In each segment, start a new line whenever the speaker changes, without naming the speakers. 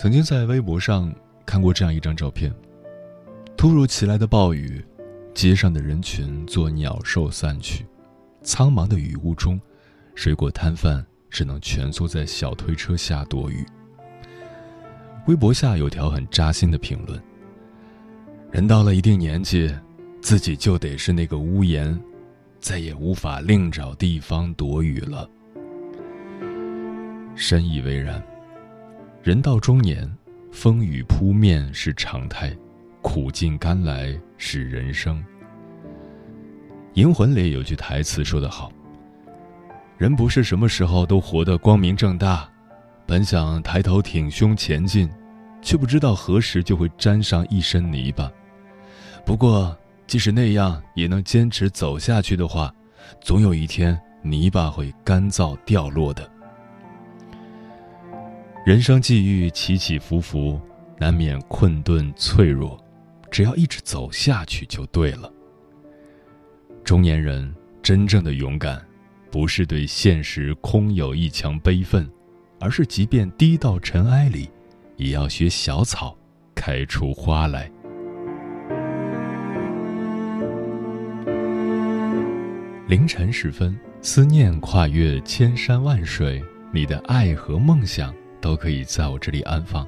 曾经在微博上看过这样一张照片：突如其来的暴雨，街上的人群作鸟兽散去，苍茫的雨雾中，水果摊贩只能蜷缩在小推车下躲雨。微博下有条很扎心的评论：“人到了一定年纪，自己就得是那个屋檐，再也无法另找地方躲雨了。”深以为然。人到中年，风雨扑面是常态，苦尽甘来是人生。《银魂》里有句台词说得好：“人不是什么时候都活得光明正大，本想抬头挺胸前进，却不知道何时就会沾上一身泥巴。不过，即使那样也能坚持走下去的话，总有一天泥巴会干燥掉落的。”人生际遇起起伏伏，难免困顿脆弱，只要一直走下去就对了。中年人真正的勇敢，不是对现实空有一腔悲愤，而是即便低到尘埃里，也要学小草，开出花来。凌晨时分，思念跨越千山万水，你的爱和梦想。都可以在我这里安放。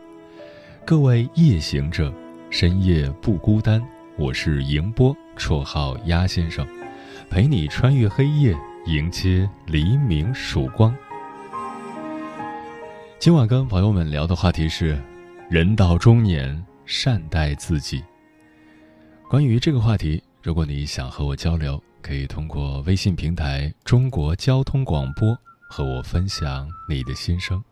各位夜行者，深夜不孤单。我是迎波，绰号鸭先生，陪你穿越黑夜，迎接黎明曙光。今晚跟朋友们聊的话题是：人到中年，善待自己。关于这个话题，如果你想和我交流，可以通过微信平台“中国交通广播”和我分享你的心声。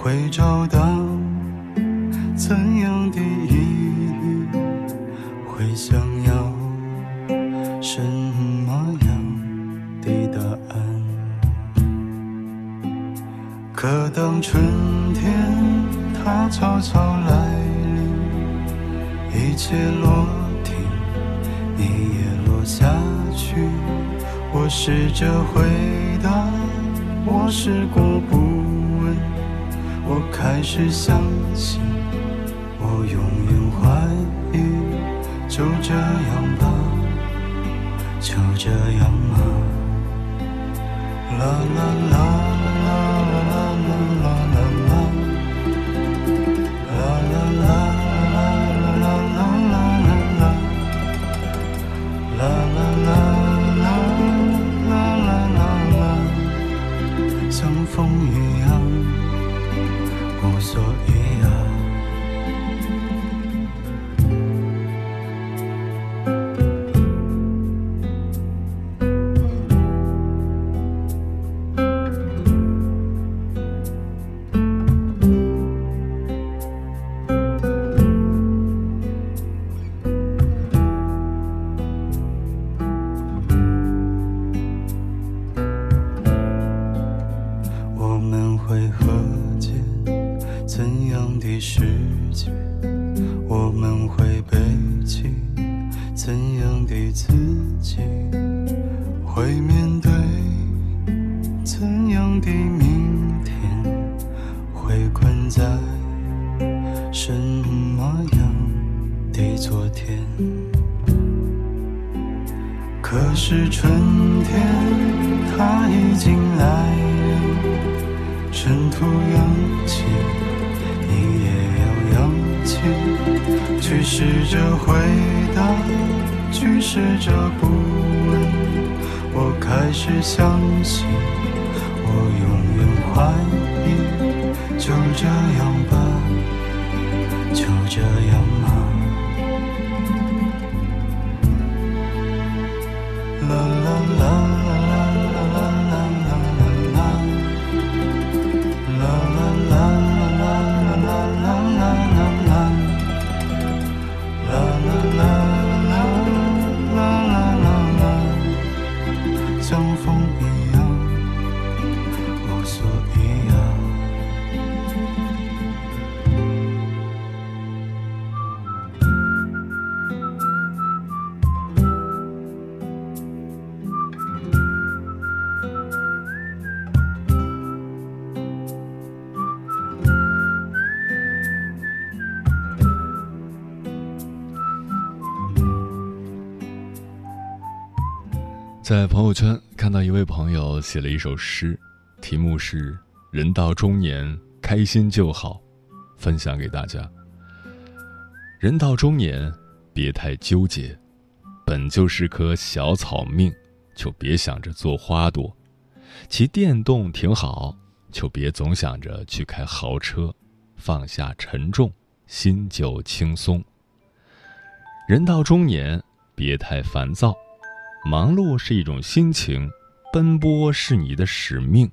会找到怎样的意义会想要什么样的答案可当春天它悄悄来临一切落定你也落下去。我
试着回答我试过不我开始相信，我永远怀疑，就这样吧，就这样啦。
啦啦啦啦啦啦啦啦。啦啦。是春天它已经来临，尘土扬起，你也要扬起，去试着回答，去试着不问。我开始相信，我永远怀疑，就这样吧，就这样吧。
在朋友圈看到一位朋友写了一首诗，题目是“人到中年，开心就好”，分享给大家。人到中年，别太纠结，本就是棵小草命，就别想着做花朵；骑电动挺好，就别总想着去开豪车，放下沉重，心就轻松。人到中年，别太烦躁。忙碌是一种心情，奔波是你的使命，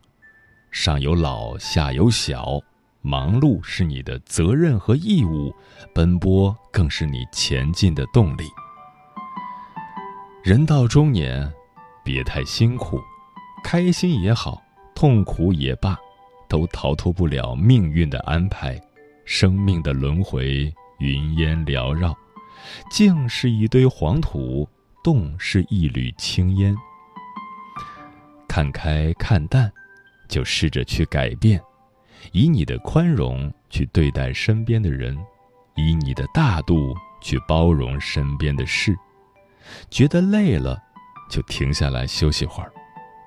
上有老下有小，忙碌是你的责任和义务，奔波更是你前进的动力。人到中年，别太辛苦，开心也好，痛苦也罢，都逃脱不了命运的安排，生命的轮回，云烟缭绕，静是一堆黄土。动是一缕青烟，看开看淡，就试着去改变，以你的宽容去对待身边的人，以你的大度去包容身边的事。觉得累了，就停下来休息会儿；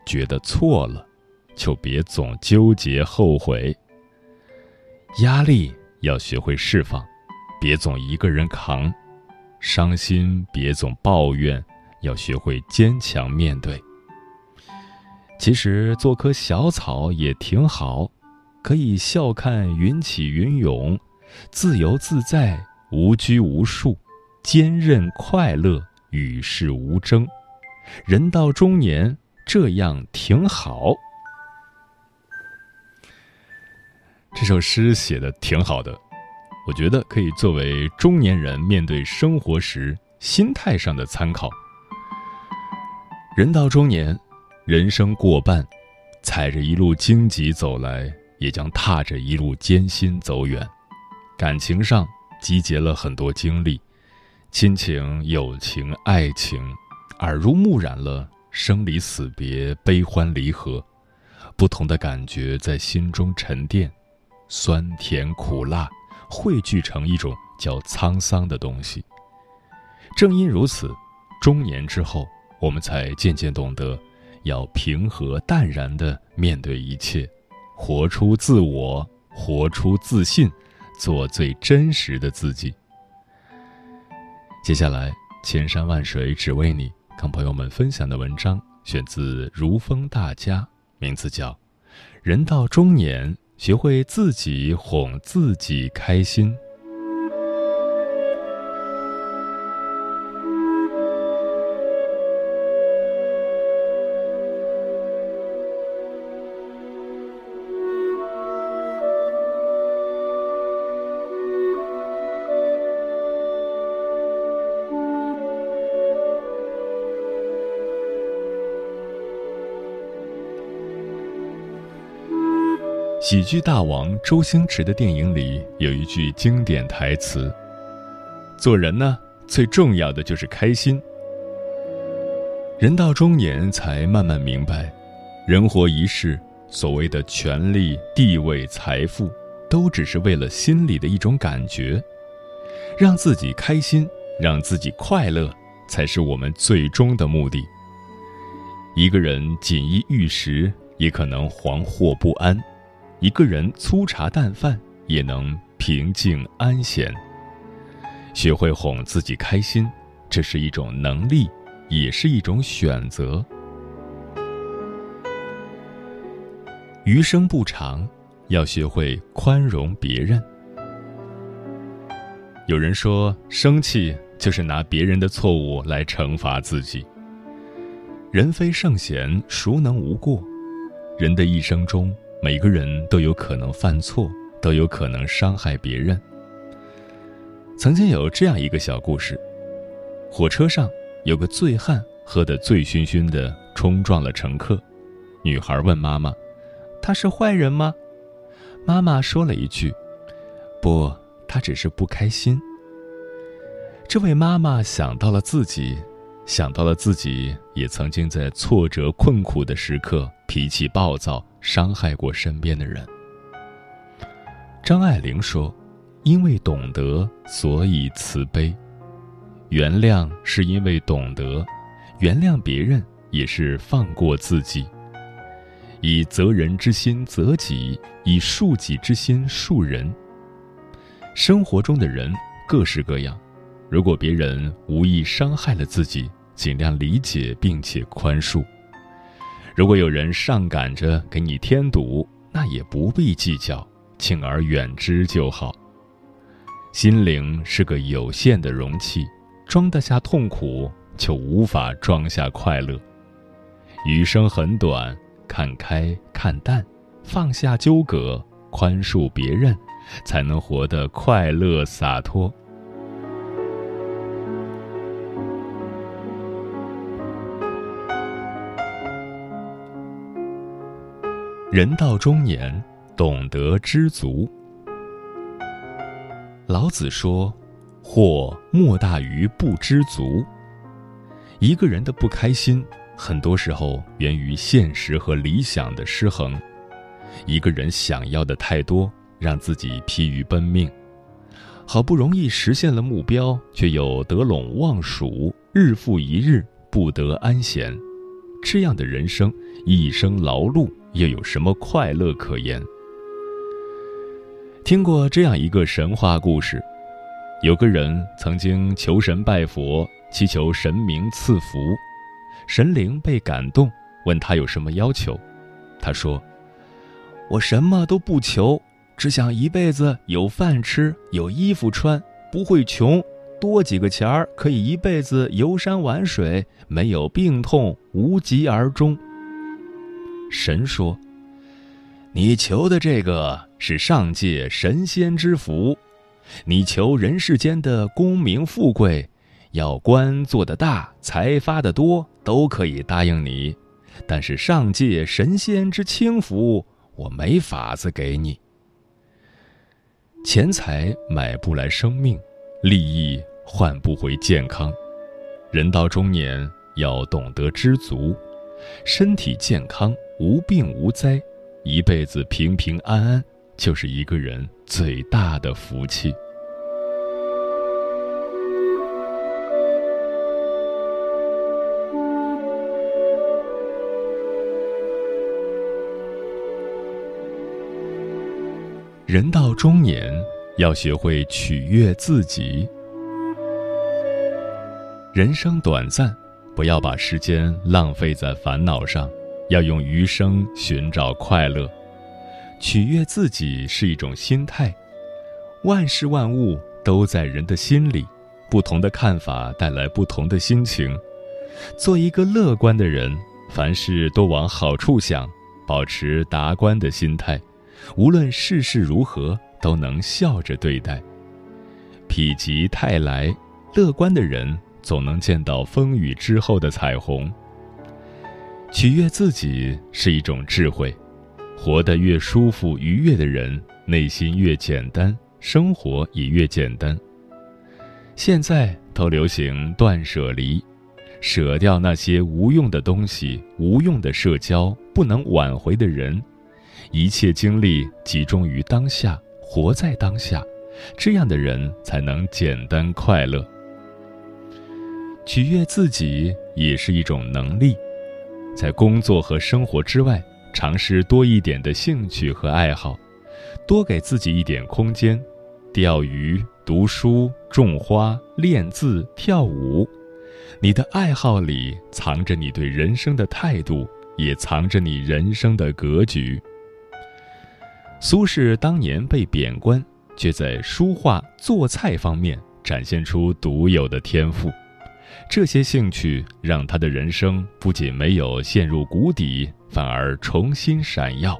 觉得错了，就别总纠结后悔。压力要学会释放，别总一个人扛。伤心别总抱怨，要学会坚强面对。其实做棵小草也挺好，可以笑看云起云涌，自由自在，无拘无束，坚韧快乐，与世无争。人到中年，这样挺好。这首诗写的挺好的。我觉得可以作为中年人面对生活时心态上的参考。人到中年，人生过半，踩着一路荆棘走来，也将踏着一路艰辛走远。感情上集结了很多经历，亲情、友情、爱情，耳濡目染了生离死别、悲欢离合，不同的感觉在心中沉淀，酸甜苦辣。汇聚成一种叫沧桑的东西。正因如此，中年之后，我们才渐渐懂得，要平和淡然的面对一切，活出自我，活出自信，做最真实的自己。接下来，千山万水只为你，跟朋友们分享的文章选自如风大家，名字叫《人到中年》。学会自己哄自己开心。喜剧大王周星驰的电影里有一句经典台词：“做人呢，最重要的就是开心。”人到中年才慢慢明白，人活一世，所谓的权力、地位、财富，都只是为了心里的一种感觉。让自己开心，让自己快乐，才是我们最终的目的。一个人锦衣玉食，也可能惶惑不安；一个人粗茶淡饭，也能平静安闲。学会哄自己开心，这是一种能力，也是一种选择。余生不长，要学会宽容别人。有人说，生气就是拿别人的错误来惩罚自己。人非圣贤，孰能无过？人的一生中，每个人都有可能犯错，都有可能伤害别人。曾经有这样一个小故事：火车上有个醉汉喝得醉醺醺的，冲撞了乘客。女孩问妈妈：“他是坏人吗？”妈妈说了一句：“不。”他只是不开心。这位妈妈想到了自己，想到了自己也曾经在挫折困苦的时刻脾气暴躁，伤害过身边的人。张爱玲说：“因为懂得，所以慈悲。原谅是因为懂得，原谅别人也是放过自己。以责人之心责己，以恕己之心恕人。”生活中的人各式各样，如果别人无意伤害了自己，尽量理解并且宽恕；如果有人上赶着给你添堵，那也不必计较，敬而远之就好。心灵是个有限的容器，装得下痛苦，就无法装下快乐。余生很短，看开看淡，放下纠葛，宽恕别人。才能活得快乐洒脱。人到中年，懂得知足。老子说：“祸莫大于不知足。”一个人的不开心，很多时候源于现实和理想的失衡。一个人想要的太多。让自己疲于奔命，好不容易实现了目标，却又得陇望蜀，日复一日不得安闲。这样的人生，一生劳碌，又有什么快乐可言？听过这样一个神话故事：有个人曾经求神拜佛，祈求神明赐福，神灵被感动，问他有什么要求。他说：“我什么都不求。”只想一辈子有饭吃，有衣服穿，不会穷，多几个钱儿可以一辈子游山玩水，没有病痛，无疾而终。神说：“你求的这个是上界神仙之福，你求人世间的功名富贵，要官做得大，财发得多，都可以答应你，但是上界神仙之轻福，我没法子给你。”钱财买不来生命，利益换不回健康。人到中年要懂得知足，身体健康、无病无灾，一辈子平平安安，就是一个人最大的福气。人到中年，要学会取悦自己。人生短暂，不要把时间浪费在烦恼上，要用余生寻找快乐。取悦自己是一种心态。万事万物都在人的心里，不同的看法带来不同的心情。做一个乐观的人，凡事都往好处想，保持达观的心态。无论世事如何，都能笑着对待。否极泰来，乐观的人总能见到风雨之后的彩虹。取悦自己是一种智慧，活得越舒服愉悦的人，内心越简单，生活也越简单。现在都流行断舍离，舍掉那些无用的东西、无用的社交、不能挽回的人。一切精力集中于当下，活在当下，这样的人才能简单快乐。取悦自己也是一种能力。在工作和生活之外，尝试多一点的兴趣和爱好，多给自己一点空间。钓鱼、读书、种花、练字、跳舞，你的爱好里藏着你对人生的态度，也藏着你人生的格局。苏轼当年被贬官，却在书画、做菜方面展现出独有的天赋。这些兴趣让他的人生不仅没有陷入谷底，反而重新闪耀。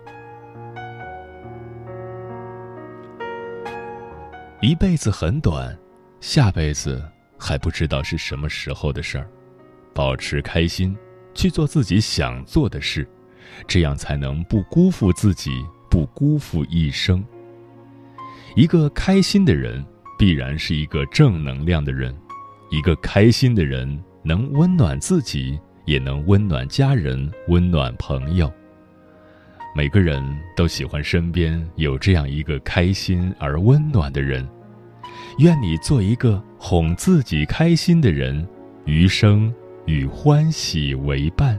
一辈子很短，下辈子还不知道是什么时候的事儿。保持开心，去做自己想做的事，这样才能不辜负自己，不辜负一生。一个开心的人，必然是一个正能量的人。一个开心的人，能温暖自己，也能温暖家人，温暖朋友。每个人都喜欢身边有这样一个开心而温暖的人，愿你做一个哄自己开心的人，余生与欢喜为伴。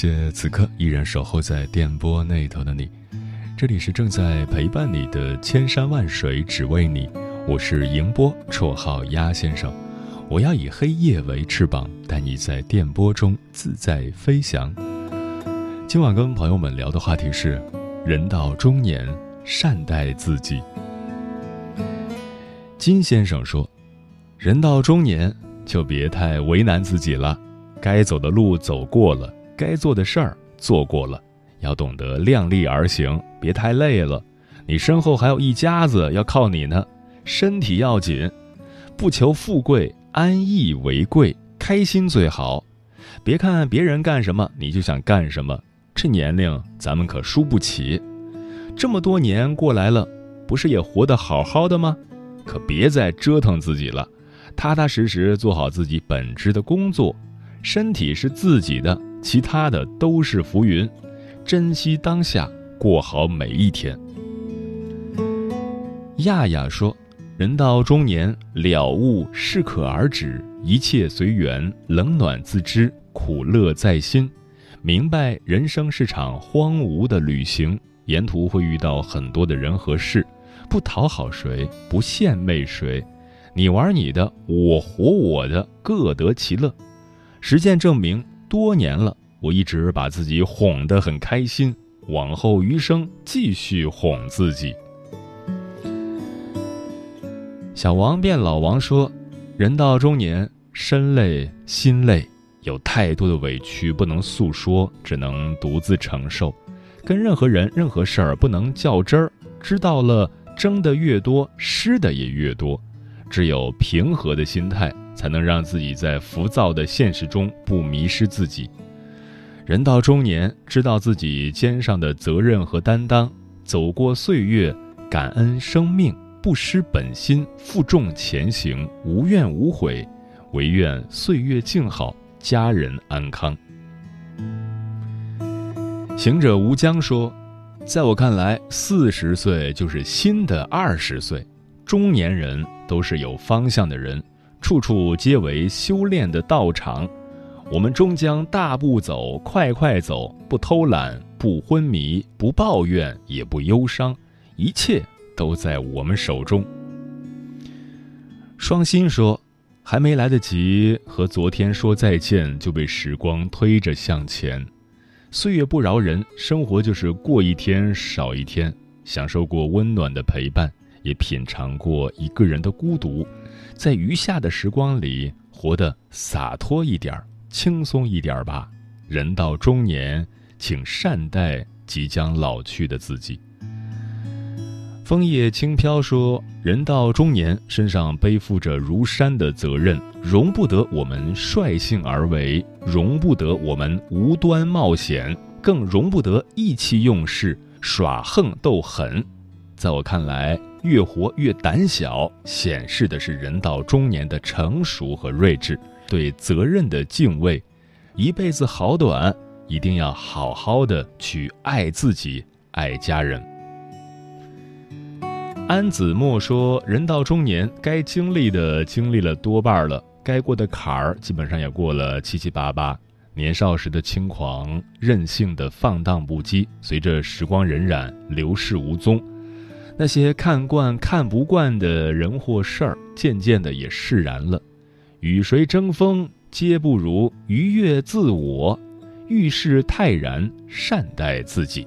谢此刻依然守候在电波那头的你，这里是正在陪伴你的千山万水只为你，我是迎波，绰号鸭先生。我要以黑夜为翅膀，带你在电波中自在飞翔。今晚跟朋友们聊的话题是：人到中年，善待自己。金先生说：“人到中年，就别太为难自己了，该走的路走过了。”该做的事儿做过了，要懂得量力而行，别太累了。你身后还有一家子要靠你呢，身体要紧，不求富贵，安逸为贵，开心最好。别看别人干什么你就想干什么，这年龄咱们可输不起。这么多年过来了，不是也活得好好的吗？可别再折腾自己了，踏踏实实做好自己本职的工作。身体是自己的。其他的都是浮云，珍惜当下，过好每一天。亚亚说：“人到中年，了悟适可而止，一切随缘，冷暖自知，苦乐在心。明白人生是场荒芜的旅行，沿途会遇到很多的人和事，不讨好谁，不献媚谁，你玩你的，我活我的，各得其乐。实践证明。”多年了，我一直把自己哄得很开心，往后余生继续哄自己。小王变老王说：“人到中年，身累心累，有太多的委屈不能诉说，只能独自承受。跟任何人、任何事儿不能较真儿，知道了，争的越多，失的也越多。只有平和的心态。”才能让自己在浮躁的现实中不迷失自己。人到中年，知道自己肩上的责任和担当，走过岁月，感恩生命，不失本心，负重前行，无怨无悔，唯愿岁月静好，家人安康。行者无疆说：“在我看来，四十岁就是新的二十岁，中年人都是有方向的人。”处处皆为修炼的道场，我们终将大步走，快快走，不偷懒，不昏迷，不抱怨，也不忧伤，一切都在我们手中。双心说：“还没来得及和昨天说再见，就被时光推着向前。岁月不饶人，生活就是过一天少一天。享受过温暖的陪伴，也品尝过一个人的孤独，在余下的时光里活得洒脱一点儿、轻松一点儿吧。人到中年，请善待即将老去的自己。枫叶轻飘说：“人到中年，身上背负着如山的责任，容不得我们率性而为，容不得我们无端冒险，更容不得意气用事、耍横斗狠。在我看来，越活越胆小，显示的是人到中年的成熟和睿智，对责任的敬畏。一辈子好短，一定要好好的去爱自己，爱家人。”安子墨说：“人到中年，该经历的经历了多半了，该过的坎儿基本上也过了七七八八。年少时的轻狂、任性的放荡不羁，随着时光荏苒，流逝无踪。那些看惯、看不惯的人或事儿，渐渐的也释然了。与谁争锋，皆不如愉悦自我。遇事泰然，善待自己。”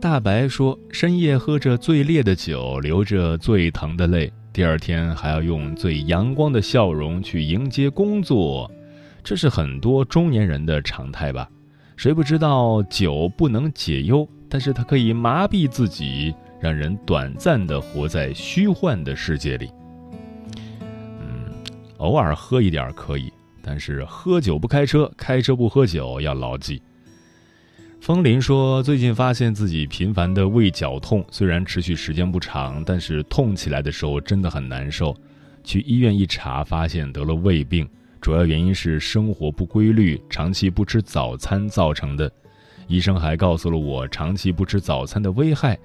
大白说：“深夜喝着最烈的酒，流着最疼的泪，第二天还要用最阳光的笑容去迎接工作，这是很多中年人的常态吧？谁不知道酒不能解忧，但是它可以麻痹自己，让人短暂的活在虚幻的世界里。嗯，偶尔喝一点可以，但是喝酒不开车，开车不喝酒，要牢记。”风林说：“最近发现自己频繁的胃绞痛，虽然持续时间不长，但是痛起来的时候真的很难受。去医院一查，发现得了胃病，主要原因是生活不规律，长期不吃早餐造成的。医生还告诉了我长期不吃早餐的危害。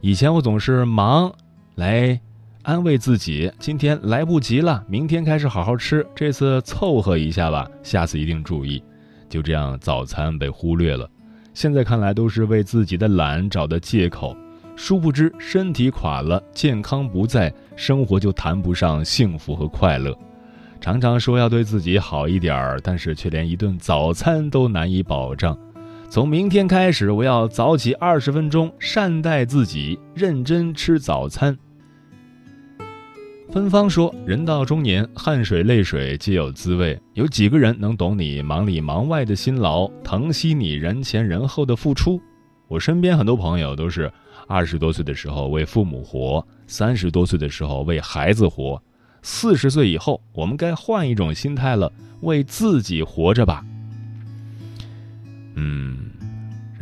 以前我总是忙来安慰自己，今天来不及了，明天开始好好吃，这次凑合一下吧，下次一定注意。就这样，早餐被忽略了。”现在看来都是为自己的懒找的借口，殊不知身体垮了，健康不在，生活就谈不上幸福和快乐。常常说要对自己好一点儿，但是却连一顿早餐都难以保障。从明天开始，我要早起二十分钟，善待自己，认真吃早餐。芬芳说：“人到中年，汗水泪水皆有滋味。有几个人能懂你忙里忙外的辛劳，疼惜你人前人后的付出？我身边很多朋友都是二十多岁的时候为父母活，三十多岁的时候为孩子活，四十岁以后，我们该换一种心态了，为自己活着吧。”嗯，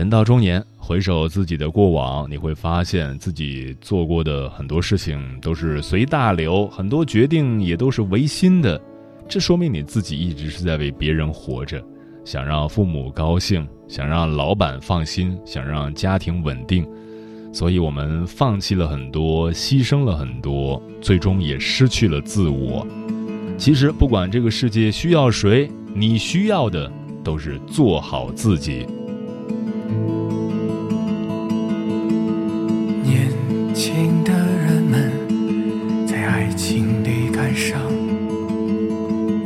人到中年。回首自己的过往，你会发现自己做过的很多事情都是随大流，很多决定也都是违心的。这说明你自己一直是在为别人活着，想让父母高兴，想让老板放心，想让家庭稳定。所以我们放弃了很多，牺牲了很多，最终也失去了自我。其实不管这个世界需要谁，你需要的都是做好自己。
年轻的人们在爱情里感伤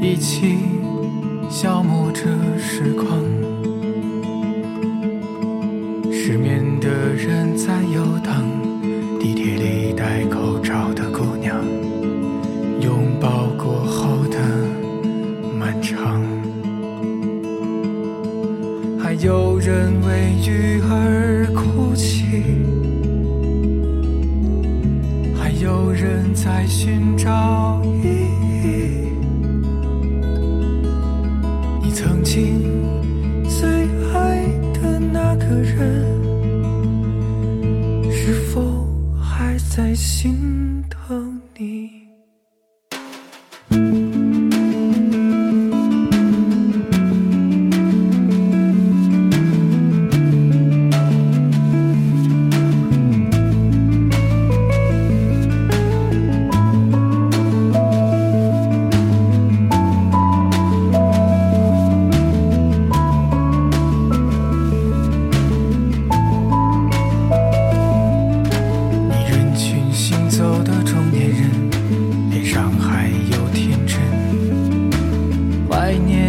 一起消磨着时光。人为鱼还有天真怀念